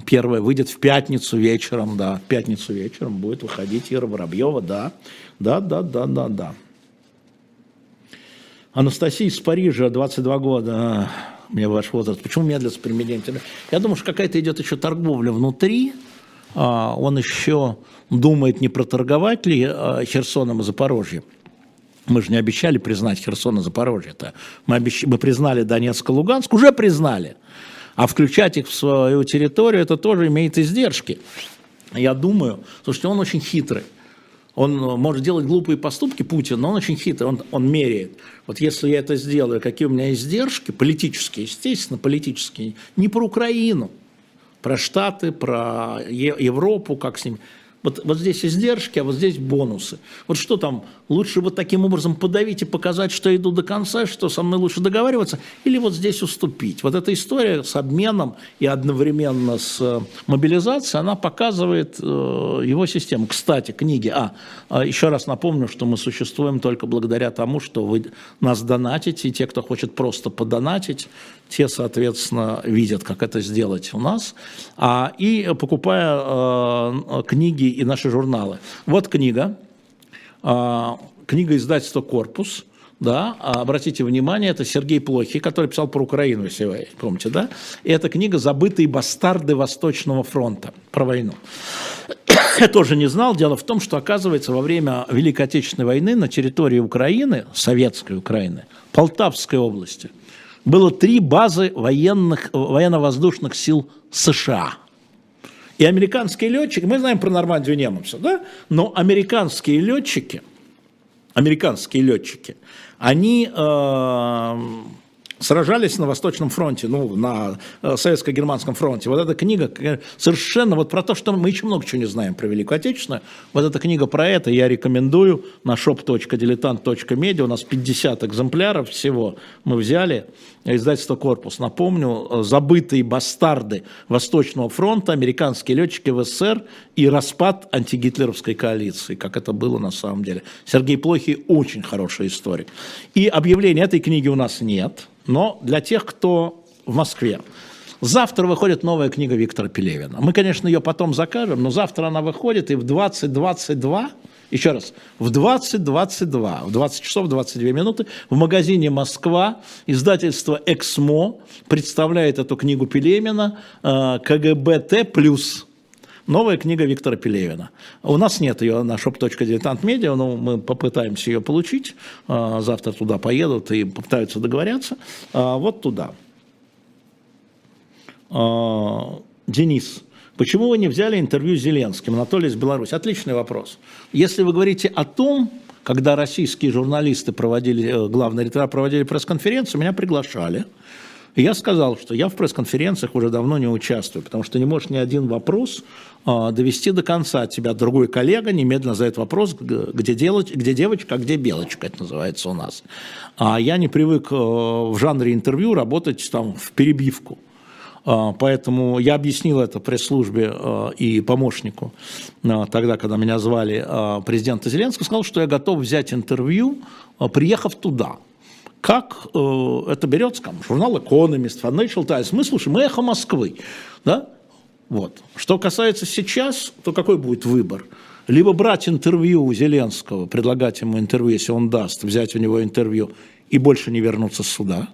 первая выйдет в пятницу вечером, да, в пятницу вечером будет выходить Ира Воробьева, да, да, да, да, да, да. Анастасия из Парижа, 22 года. А, мне ваш возраст. Почему медленно с применением? Я думаю, что какая-то идет еще торговля внутри. А, он еще думает, не проторговать ли а, Херсоном и Запорожьем. Мы же не обещали признать Херсон и Запорожье. -то. Мы, обещ... мы признали Донецк и Луганск, уже признали. А включать их в свою территорию, это тоже имеет издержки. Я думаю, слушайте, он очень хитрый. Он э, может делать глупые поступки, Путин, но он очень хитрый, он, он меряет. Вот если я это сделаю, какие у меня издержки, политические, естественно, политические, не про Украину, про Штаты, про Европу, как с ними. Вот, вот здесь издержки, а вот здесь бонусы. Вот что там, лучше вот таким образом подавить и показать, что иду до конца, что со мной лучше договариваться, или вот здесь уступить. Вот эта история с обменом и одновременно с э, мобилизацией, она показывает э, его систему. Кстати, книги. А, а, еще раз напомню, что мы существуем только благодаря тому, что вы нас донатите, и те, кто хочет просто подонатить, те, соответственно, видят, как это сделать у нас, а, и покупая э, книги и наши журналы. Вот книга, э, книга издательства «Корпус», да, а обратите внимание, это Сергей Плохий, который писал про Украину, если вы помните, да, и эта книга «Забытые бастарды Восточного фронта» про войну. Я тоже не знал. Дело в том, что, оказывается, во время Великой Отечественной войны на территории Украины, советской Украины, Полтавской области, было три базы военных, военно-воздушных сил США. И американские летчики, мы знаем про Нормандию немцев, да? но американские летчики, американские летчики, они э, сражались на Восточном фронте, ну, на э, Советско-Германском фронте. Вот эта книга совершенно вот про то, что мы еще много чего не знаем про Великую Отечественную. Вот эта книга про это я рекомендую на shop.diletant.media. У нас 50 экземпляров всего мы взяли. Издательство «Корпус». Напомню, забытые бастарды Восточного фронта, американские летчики в СССР и распад антигитлеровской коалиции, как это было на самом деле. Сергей Плохий очень хороший историк. И объявления этой книги у нас нет – но для тех, кто в Москве. Завтра выходит новая книга Виктора Пелевина. Мы, конечно, ее потом закажем, но завтра она выходит, и в 2022, еще раз, в 2022, в 20 часов 22 минуты в магазине «Москва» издательство «Эксмо» представляет эту книгу Пелевина э, «КГБТ плюс». Новая книга Виктора Пелевина. У нас нет ее на shop.diletantmedia, но мы попытаемся ее получить. А, завтра туда поедут и попытаются договориться. А, вот туда. А, Денис. Почему вы не взяли интервью с Зеленским? Анатолий из Беларуси. Отличный вопрос. Если вы говорите о том, когда российские журналисты проводили, э, главный редактор проводили пресс-конференцию, меня приглашали – я сказал, что я в пресс-конференциях уже давно не участвую, потому что не можешь ни один вопрос а, довести до конца. Тебя другой коллега немедленно задает вопрос, где, делать, где девочка, а где белочка, это называется у нас. А я не привык э, в жанре интервью работать там в перебивку. А, поэтому я объяснил это пресс-службе э, и помощнику э, тогда, когда меня звали президента Зеленского, сказал, что я готов взять интервью, приехав туда – как э, это берется, там, журнал Economist, Financial Times, мы слушаем эхо Москвы, да, вот. Что касается сейчас, то какой будет выбор? Либо брать интервью у Зеленского, предлагать ему интервью, если он даст, взять у него интервью и больше не вернуться с суда,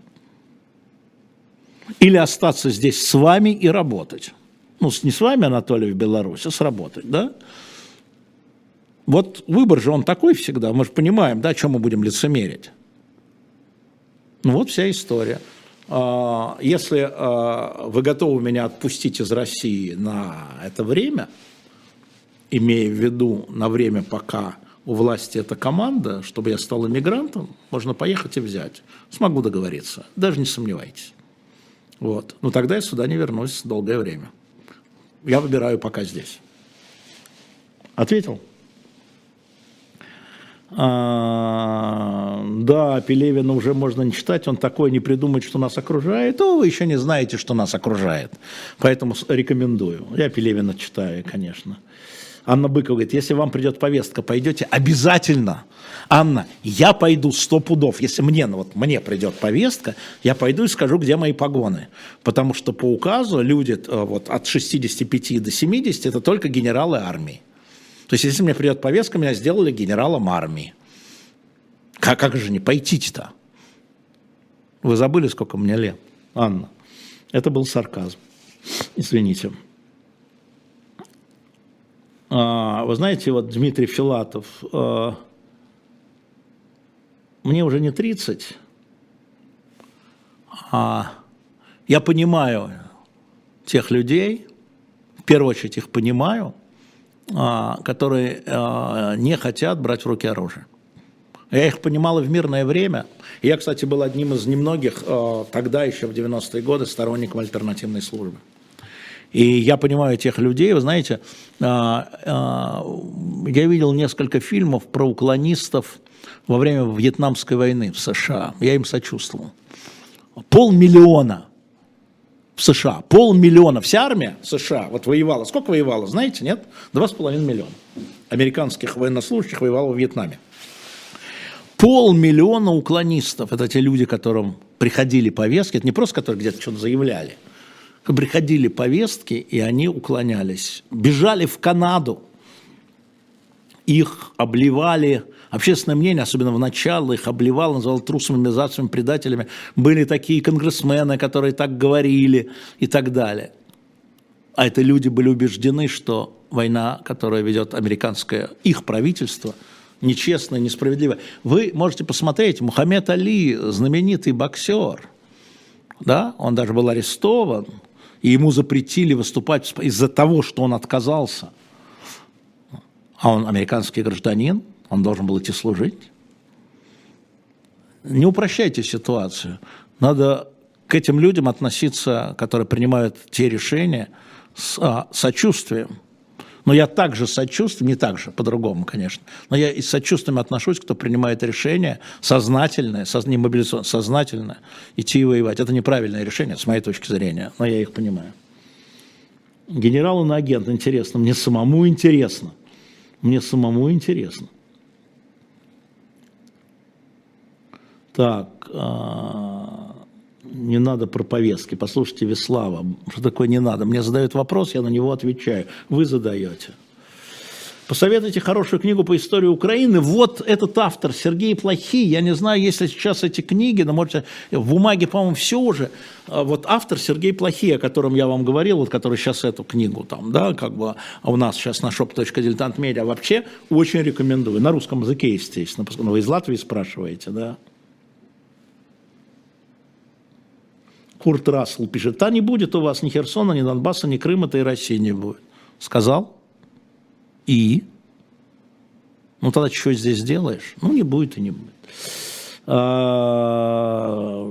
или остаться здесь с вами и работать. Ну, не с вами, Анатолий, в Беларуси, а сработать, да? Вот выбор же он такой всегда, мы же понимаем, да, о чем мы будем лицемерить. Ну вот вся история. А, если а, вы готовы меня отпустить из России на это время, имея в виду на время, пока у власти эта команда, чтобы я стал иммигрантом, можно поехать и взять. Смогу договориться, даже не сомневайтесь. Вот. Но тогда я сюда не вернусь долгое время. Я выбираю пока здесь. Ответил? А, да, Пелевина уже можно не читать, он такой не придумает, что нас окружает, то вы еще не знаете, что нас окружает. Поэтому рекомендую. Я Пелевина читаю, конечно. Анна Быкова говорит, если вам придет повестка, пойдете обязательно. Анна, я пойду сто пудов. Если мне, ну вот мне придет повестка, я пойду и скажу, где мои погоны. Потому что по указу люди э, вот, от 65 до 70 это только генералы армии. То есть, если мне придет повестка, меня сделали генералом армии. Как, как же не пойти-то? Вы забыли, сколько мне лет, Анна? Это был сарказм. Извините. А, вы знаете, вот Дмитрий Филатов, а, мне уже не 30, а я понимаю тех людей, в первую очередь их понимаю, которые не хотят брать в руки оружие. Я их понимал и в мирное время. Я, кстати, был одним из немногих тогда еще в 90-е годы сторонником альтернативной службы. И я понимаю тех людей, вы знаете, а, а, я видел несколько фильмов про уклонистов во время Вьетнамской войны в США. Я им сочувствовал. Полмиллиона в США. Полмиллиона. Вся армия США вот воевала. Сколько воевала, знаете, нет? Два с половиной миллиона американских военнослужащих воевало в Вьетнаме. Полмиллиона уклонистов. Это те люди, которым приходили повестки. Это не просто которые где-то что-то заявляли – приходили повестки, и они уклонялись. Бежали в Канаду, их обливали, общественное мнение, особенно в начале, их обливало, называл трусами, мерзавцами, предателями. Были такие конгрессмены, которые так говорили и так далее. А это люди были убеждены, что война, которую ведет американское их правительство, нечестная, несправедливая. Вы можете посмотреть, Мухаммед Али, знаменитый боксер, да, он даже был арестован, и ему запретили выступать из-за того, что он отказался. А он американский гражданин, он должен был идти служить. Не упрощайте ситуацию. Надо к этим людям относиться, которые принимают те решения, с а, сочувствием. Но я также сочувствую, не так же, по-другому, конечно, но я и с сочувствием отношусь, кто принимает решение сознательное, соз, не мобилизационное, сознательное, идти и воевать. Это неправильное решение, с моей точки зрения, но я их понимаю. Генерал он агент, интересно, мне самому интересно. Мне самому интересно. Так, а, не надо про повестки. Послушайте Веслава, что такое не надо. Мне задают вопрос, я на него отвечаю. Вы задаете. Посоветуйте хорошую книгу по истории Украины. Вот этот автор, Сергей Плохий. Я не знаю, есть ли сейчас эти книги, но, можете в бумаге, по-моему, все уже. А вот автор Сергей Плохий, о котором я вам говорил, вот который сейчас эту книгу там, да, как бы у нас сейчас на shop.diletantmedia вообще очень рекомендую. На русском языке, естественно, поскольку вы из Латвии спрашиваете, да. Курт Рассел пишет, та не будет у вас ни Херсона, ни Донбасса, ни Крыма, то и России не будет. Сказал? И? Ну тогда что здесь делаешь? Ну не будет и не будет. А,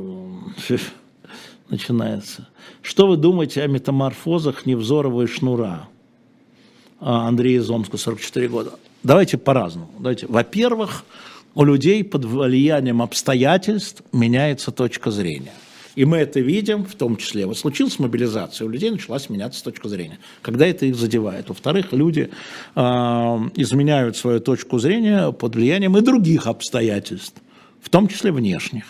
начинается. Что вы думаете о метаморфозах Невзорова и Шнура? А, Андрей из Омска, 44 года. Давайте по-разному. Давайте. Во-первых, у людей под влиянием обстоятельств меняется точка зрения. И мы это видим, в том числе. Вот случилась мобилизация, у людей началась меняться точка зрения. Когда это их задевает. Во-вторых, люди э, изменяют свою точку зрения под влиянием и других обстоятельств, в том числе внешних.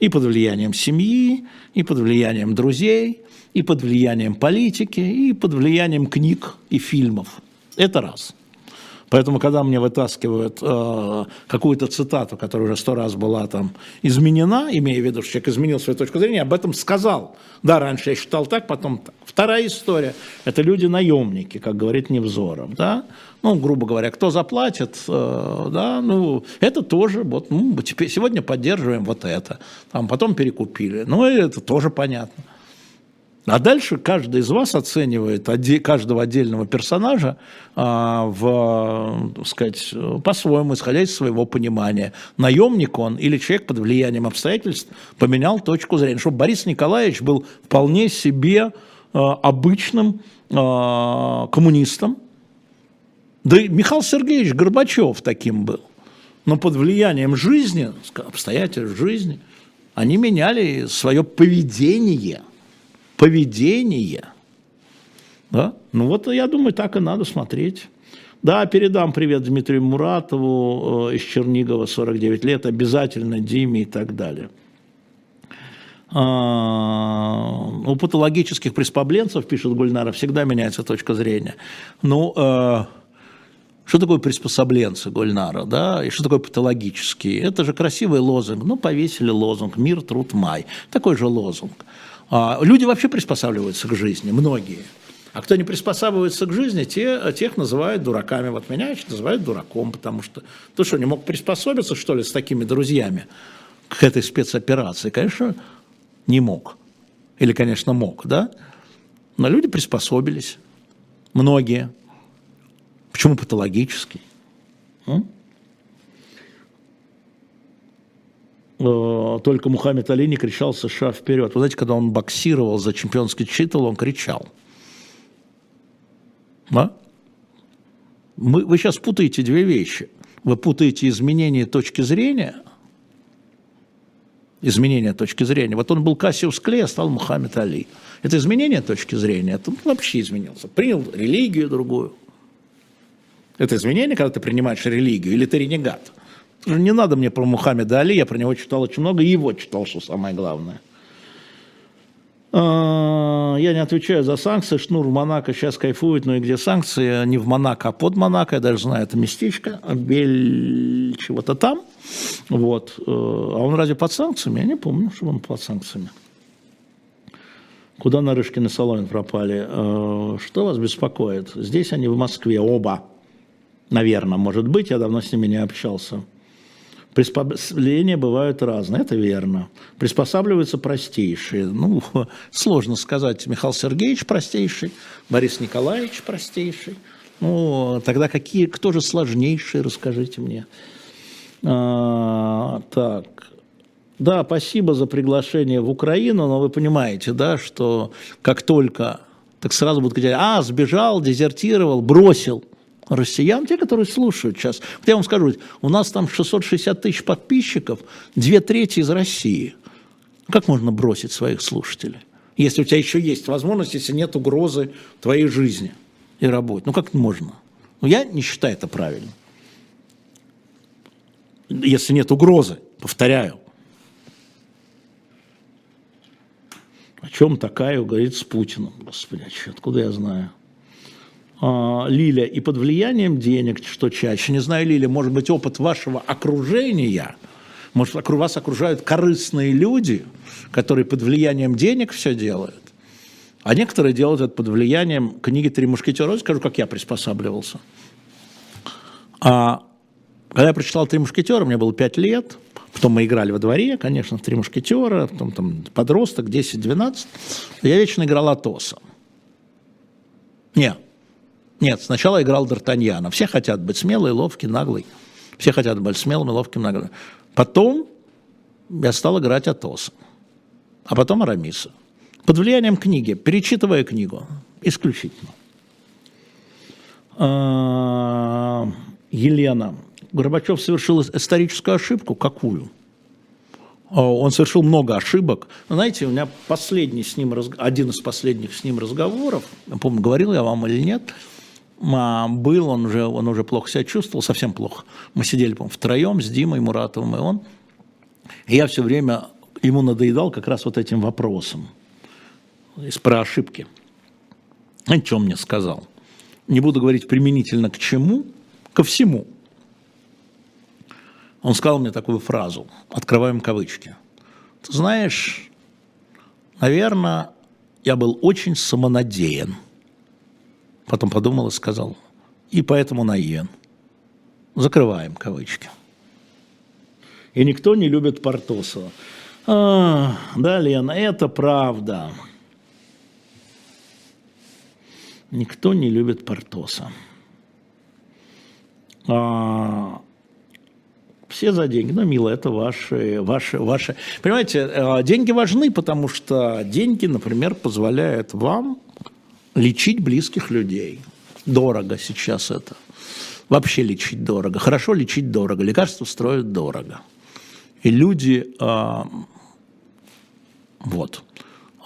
И под влиянием семьи, и под влиянием друзей, и под влиянием политики, и под влиянием книг и фильмов. Это раз. Поэтому, когда мне вытаскивают э, какую-то цитату, которая уже сто раз была там изменена, имея в виду, что человек изменил свою точку зрения, об этом сказал. Да, раньше я считал так, потом так. Вторая история – это люди-наемники, как говорит Невзоров. Да? Ну, грубо говоря, кто заплатит, э, да, ну, это тоже, вот, ну, теперь, сегодня поддерживаем вот это, там, потом перекупили. Ну, это тоже понятно. А дальше каждый из вас оценивает каждого отдельного персонажа а, в, так сказать, по-своему, исходя из своего понимания. Наемник он или человек под влиянием обстоятельств поменял точку зрения. Чтобы Борис Николаевич был вполне себе а, обычным а, коммунистом. Да и Михаил Сергеевич Горбачев таким был. но под влиянием жизни, обстоятельств жизни, они меняли свое поведение. Поведение. Да? Ну вот я думаю, так и надо смотреть. Да, передам привет Дмитрию Муратову э, из Чернигова, 49 лет, обязательно Диме и так далее. А, у патологических приспособленцев, пишет Гульнара, всегда меняется точка зрения. Ну, э, что такое приспособленцы Гульнара, да, и что такое патологические? Это же красивый лозунг. Ну, повесили лозунг «Мир, труд, май». Такой же лозунг. А, люди вообще приспосабливаются к жизни, многие. А кто не приспосабливается к жизни, те, тех называют дураками. Вот меня еще называют дураком, потому что ты что, не мог приспособиться, что ли, с такими друзьями к этой спецоперации? Конечно, не мог. Или, конечно, мог, да? Но люди приспособились. Многие. Почему патологический? М? Э, только Мухаммед Али не кричал США вперед. Вы знаете, когда он боксировал за чемпионский титул, он кричал. Да? Мы, вы сейчас путаете две вещи. Вы путаете изменение точки зрения – изменение точки зрения. Вот он был Кассиус Клей, а стал Мухаммед Али. Это изменение точки зрения, это вообще изменился. Принял религию другую. Это изменение, когда ты принимаешь религию, или ты ренегат. Не надо мне про Мухаммеда Али, я про него читал очень много, и его читал, что самое главное. А, я не отвечаю за санкции. Шнур в Монако сейчас кайфует, но и где санкции? Не в Монако, а под Монако. Я даже знаю это местечко. Бель чего-то там. Вот. Э, а он разве под санкциями? Я не помню, что он под санкциями. Куда Нарышкин и Соломин пропали? Э, что вас беспокоит? Здесь они в Москве оба. Наверное, может быть. Я давно с ними не общался. Приспособления бывают разные, это верно. Приспосабливаются простейшие. Ну, сложно сказать, Михаил Сергеевич простейший, Борис Николаевич простейший. Ну, тогда какие, кто же сложнейший, расскажите мне. А, так, да, спасибо за приглашение в Украину, но вы понимаете, да, что как только, так сразу будут говорить, а, сбежал, дезертировал, бросил – россиян, те, которые слушают сейчас. Вот я вам скажу, у нас там 660 тысяч подписчиков, две трети из России. Как можно бросить своих слушателей? Если у тебя еще есть возможность, если нет угрозы твоей жизни и работе. Ну как можно? Ну я не считаю это правильным. Если нет угрозы, повторяю. О чем такая говорит с Путиным? Господи, откуда я знаю? А, Лиля, и под влиянием денег, что чаще, не знаю, Лиля, может быть, опыт вашего окружения, может, вас окружают корыстные люди, которые под влиянием денег все делают, а некоторые делают это под влиянием книги «Три мушкетера». Скажу, как я приспосабливался. А, когда я прочитал «Три мушкетера», мне было пять лет, потом мы играли во дворе, конечно, в «Три мушкетера», потом там подросток, 10-12, я вечно играл Атоса. Нет, нет, сначала играл Д'Артаньяна. Все хотят быть смелый, ловкий, наглый. Все хотят быть смелым, ловким, наглым. Потом я стал играть Атоса. А потом Арамиса. Под влиянием книги, перечитывая книгу. Исключительно. А, Елена. Горбачев совершил историческую ошибку. Какую? А, он совершил много ошибок. Знаете, у меня последний с ним, один из последних с ним разговоров, я помню, говорил я вам или нет, был, он уже, он уже плохо себя чувствовал, совсем плохо. Мы сидели, по втроем с Димой Муратовым и он. И я все время ему надоедал как раз вот этим вопросом из про ошибки. О чем мне сказал? Не буду говорить применительно к чему, ко всему. Он сказал мне такую фразу, открываем кавычки. Ты знаешь, наверное, я был очень самонадеян – Потом подумал и сказал, и поэтому наивен. Закрываем кавычки. И никто не любит Портосова. А, да, Лена, это правда. Никто не любит Портоса. А, все за деньги. Ну, мило, это ваши, ваши, ваши. Понимаете, а, деньги важны, потому что деньги, например, позволяют вам лечить близких людей. Дорого сейчас это. Вообще лечить дорого. Хорошо лечить дорого. Лекарства строят дорого. И люди... А, вот.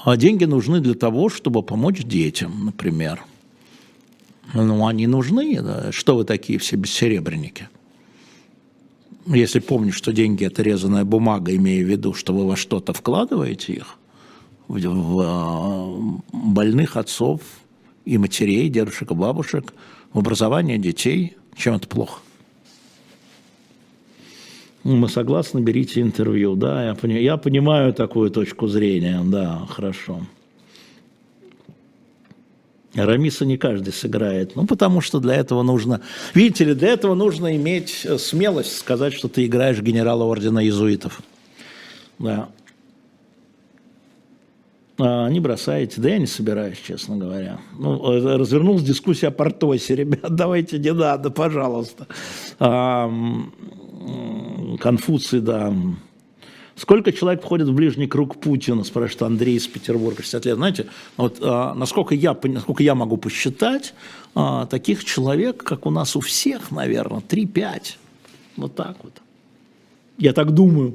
А деньги нужны для того, чтобы помочь детям, например. Ну, они нужны. Да? Что вы такие все бессеребренники? Если помнишь, что деньги – это резаная бумага, имея в виду, что вы во что-то вкладываете их, в, а, больных отцов и матерей, дедушек и бабушек, в образование детей, чем это плохо? Мы согласны, берите интервью. Да, я, пони, я понимаю такую точку зрения. Да, хорошо. Рамиса не каждый сыграет. Ну, потому что для этого нужно... Видите ли, для этого нужно иметь э, смелость сказать, что ты играешь генерала ордена иезуитов. Да. А, не бросаете. Да я не собираюсь, честно говоря. Ну, э, развернулась дискуссия о Портосе. Ребят, давайте не надо, пожалуйста. А, Конфуций, да. Сколько человек входит в ближний круг Путина, спрашивает Андрей из Петербурга, 60 лет. Знаете, вот, а, насколько, я, насколько я могу посчитать, таких человек, как у нас у всех, наверное, 3-5. Вот так вот. Я так думаю.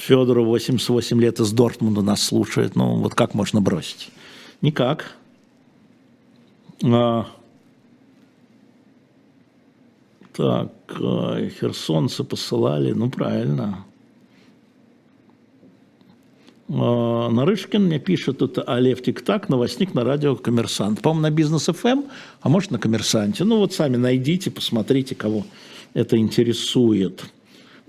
Федору 88 лет из Дортмунда нас слушает. Ну, вот как можно бросить? Никак. А, так, э, херсонцы посылали, ну правильно. А, Нарышкин мне пишет, это Алев Тик-Так, новостник на радио «Коммерсант». По-моему, на бизнес ФМ, эм, а может на «Коммерсанте». Ну вот сами найдите, посмотрите, кого это интересует.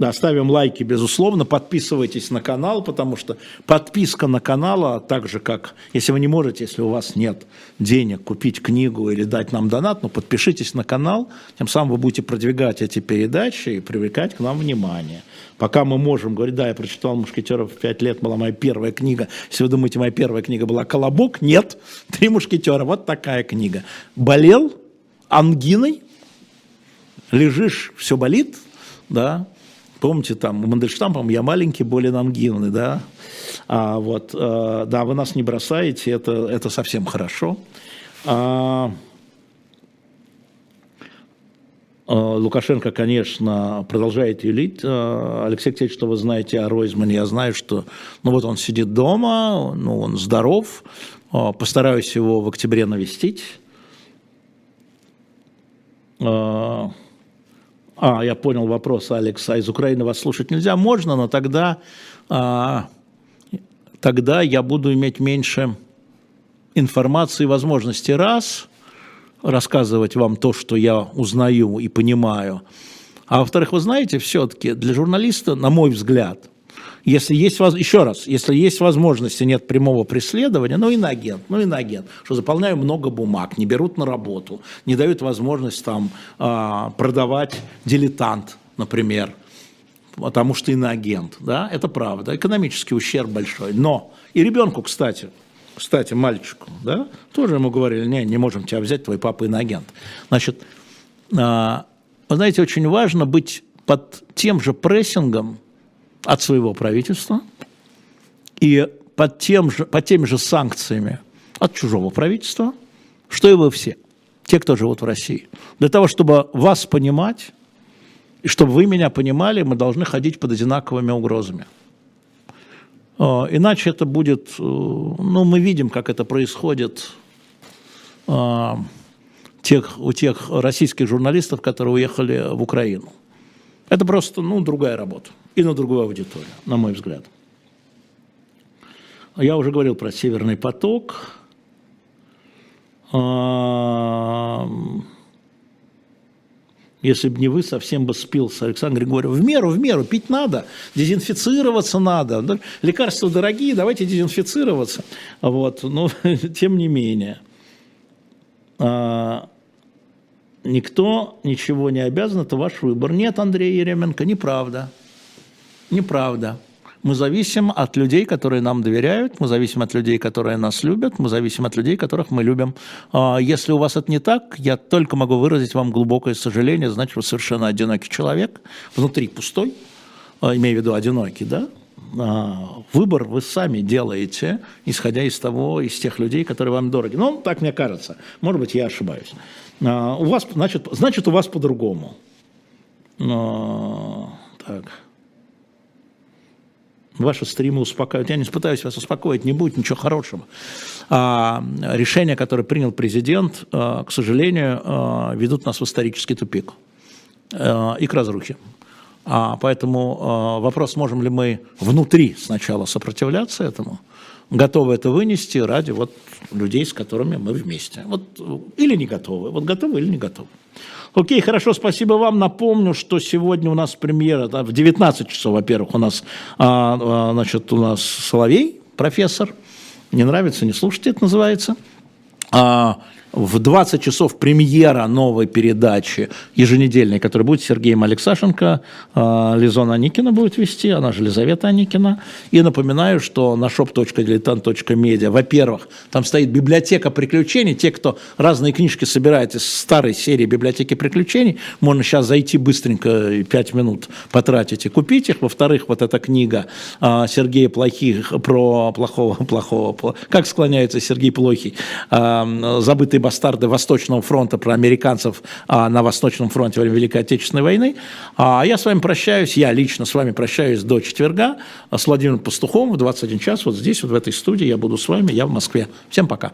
Да, ставим лайки, безусловно, подписывайтесь на канал, потому что подписка на канал, а так же как, если вы не можете, если у вас нет денег купить книгу или дать нам донат, но ну, подпишитесь на канал, тем самым вы будете продвигать эти передачи и привлекать к нам внимание. Пока мы можем говорить, да, я прочитал «Мушкетеров» в пять лет, была моя первая книга. Если вы думаете, моя первая книга была «Колобок», нет, «Три мушкетера», вот такая книга. Болел ангиной, лежишь, все болит, да, Помните, там у Мандельштама, я маленький, болен ангиной, да? А вот, э, да, вы нас не бросаете, это, это совсем хорошо. А, э, Лукашенко, конечно, продолжает юлить. Э, Алексей Алексеевич, что вы знаете о Ройзмане? Я знаю, что ну вот он сидит дома, ну он здоров. Постараюсь его в октябре навестить. А, я понял вопрос, Алекс, а из Украины вас слушать нельзя? Можно, но тогда, а, тогда я буду иметь меньше информации и возможности раз рассказывать вам то, что я узнаю и понимаю. А во-вторых, вы знаете, все-таки для журналиста, на мой взгляд, если есть, еще раз, если есть возможности, нет прямого преследования, ну иноагент, ну иноагент, что заполняю много бумаг, не берут на работу, не дают возможность там а, продавать дилетант, например, потому что иноагент, да, это правда, экономический ущерб большой, но и ребенку, кстати, кстати, мальчику, да, тоже ему говорили, не, не можем тебя взять, твой папа иноагент. Значит, а, вы знаете, очень важно быть под тем же прессингом, от своего правительства и под, тем же, под теми же санкциями от чужого правительства, что и вы все, те, кто живут в России. Для того, чтобы вас понимать, и чтобы вы меня понимали, мы должны ходить под одинаковыми угрозами. А, иначе это будет, э, ну, мы видим, как это происходит а, тех, у тех российских журналистов, которые уехали в Украину. Это просто, ну, другая работа и на другую аудиторию, на мой взгляд. Я уже говорил про «Северный поток». Если бы не вы, совсем бы спился, Александр Григорьев. В меру, в меру, пить надо, дезинфицироваться надо. Лекарства дорогие, давайте дезинфицироваться. Вот. Но тем не менее. Никто ничего не обязан, это ваш выбор. Нет, Андрей Еременко, неправда. Неправда. Мы зависим от людей, которые нам доверяют, мы зависим от людей, которые нас любят, мы зависим от людей, которых мы любим. А если у вас это не так, я только могу выразить вам глубокое сожаление, значит, вы совершенно одинокий человек, внутри пустой, а, имею в виду одинокий, да, выбор вы сами делаете, исходя из того, из тех людей, которые вам дороги. Ну, так мне кажется. Может быть, я ошибаюсь. А, у вас, значит, значит у вас по-другому. Так. Ваши стримы успокаивают. Я не пытаюсь вас успокоить, не будет ничего хорошего. А, решения, которые принял президент, а, к сожалению, а, ведут нас в исторический тупик а, и к разрухе. А, поэтому а, вопрос, можем ли мы внутри сначала сопротивляться этому, готовы это вынести ради вот людей, с которыми мы вместе. Вот, или не готовы. Вот готовы или не готовы. Окей, хорошо, спасибо вам. Напомню, что сегодня у нас премьера, да, в 19 часов, во-первых, у нас, а, а, значит, у нас Соловей, профессор. Не нравится, не слушайте, это называется. А, в 20 часов премьера новой передачи еженедельной, которая будет Сергеем Алексашенко, а, Лизона Аникина будет вести, она же Лизавета Аникина. И напоминаю, что на shop.diletant.media, во-первых, там стоит библиотека приключений. Те, кто разные книжки собирает из старой серии библиотеки приключений, можно сейчас зайти быстренько, 5 минут потратить и купить их. Во-вторых, вот эта книга а, Сергея Плохих про плохого, плохого, как склоняется Сергей Плохий, а, забытый бастарды Восточного фронта про американцев а, на Восточном фронте во время Великой Отечественной войны. А я с вами прощаюсь, я лично с вами прощаюсь до четверга с Владимиром Пастуховым в 21 час. Вот здесь, вот в этой студии я буду с вами, я в Москве. Всем пока.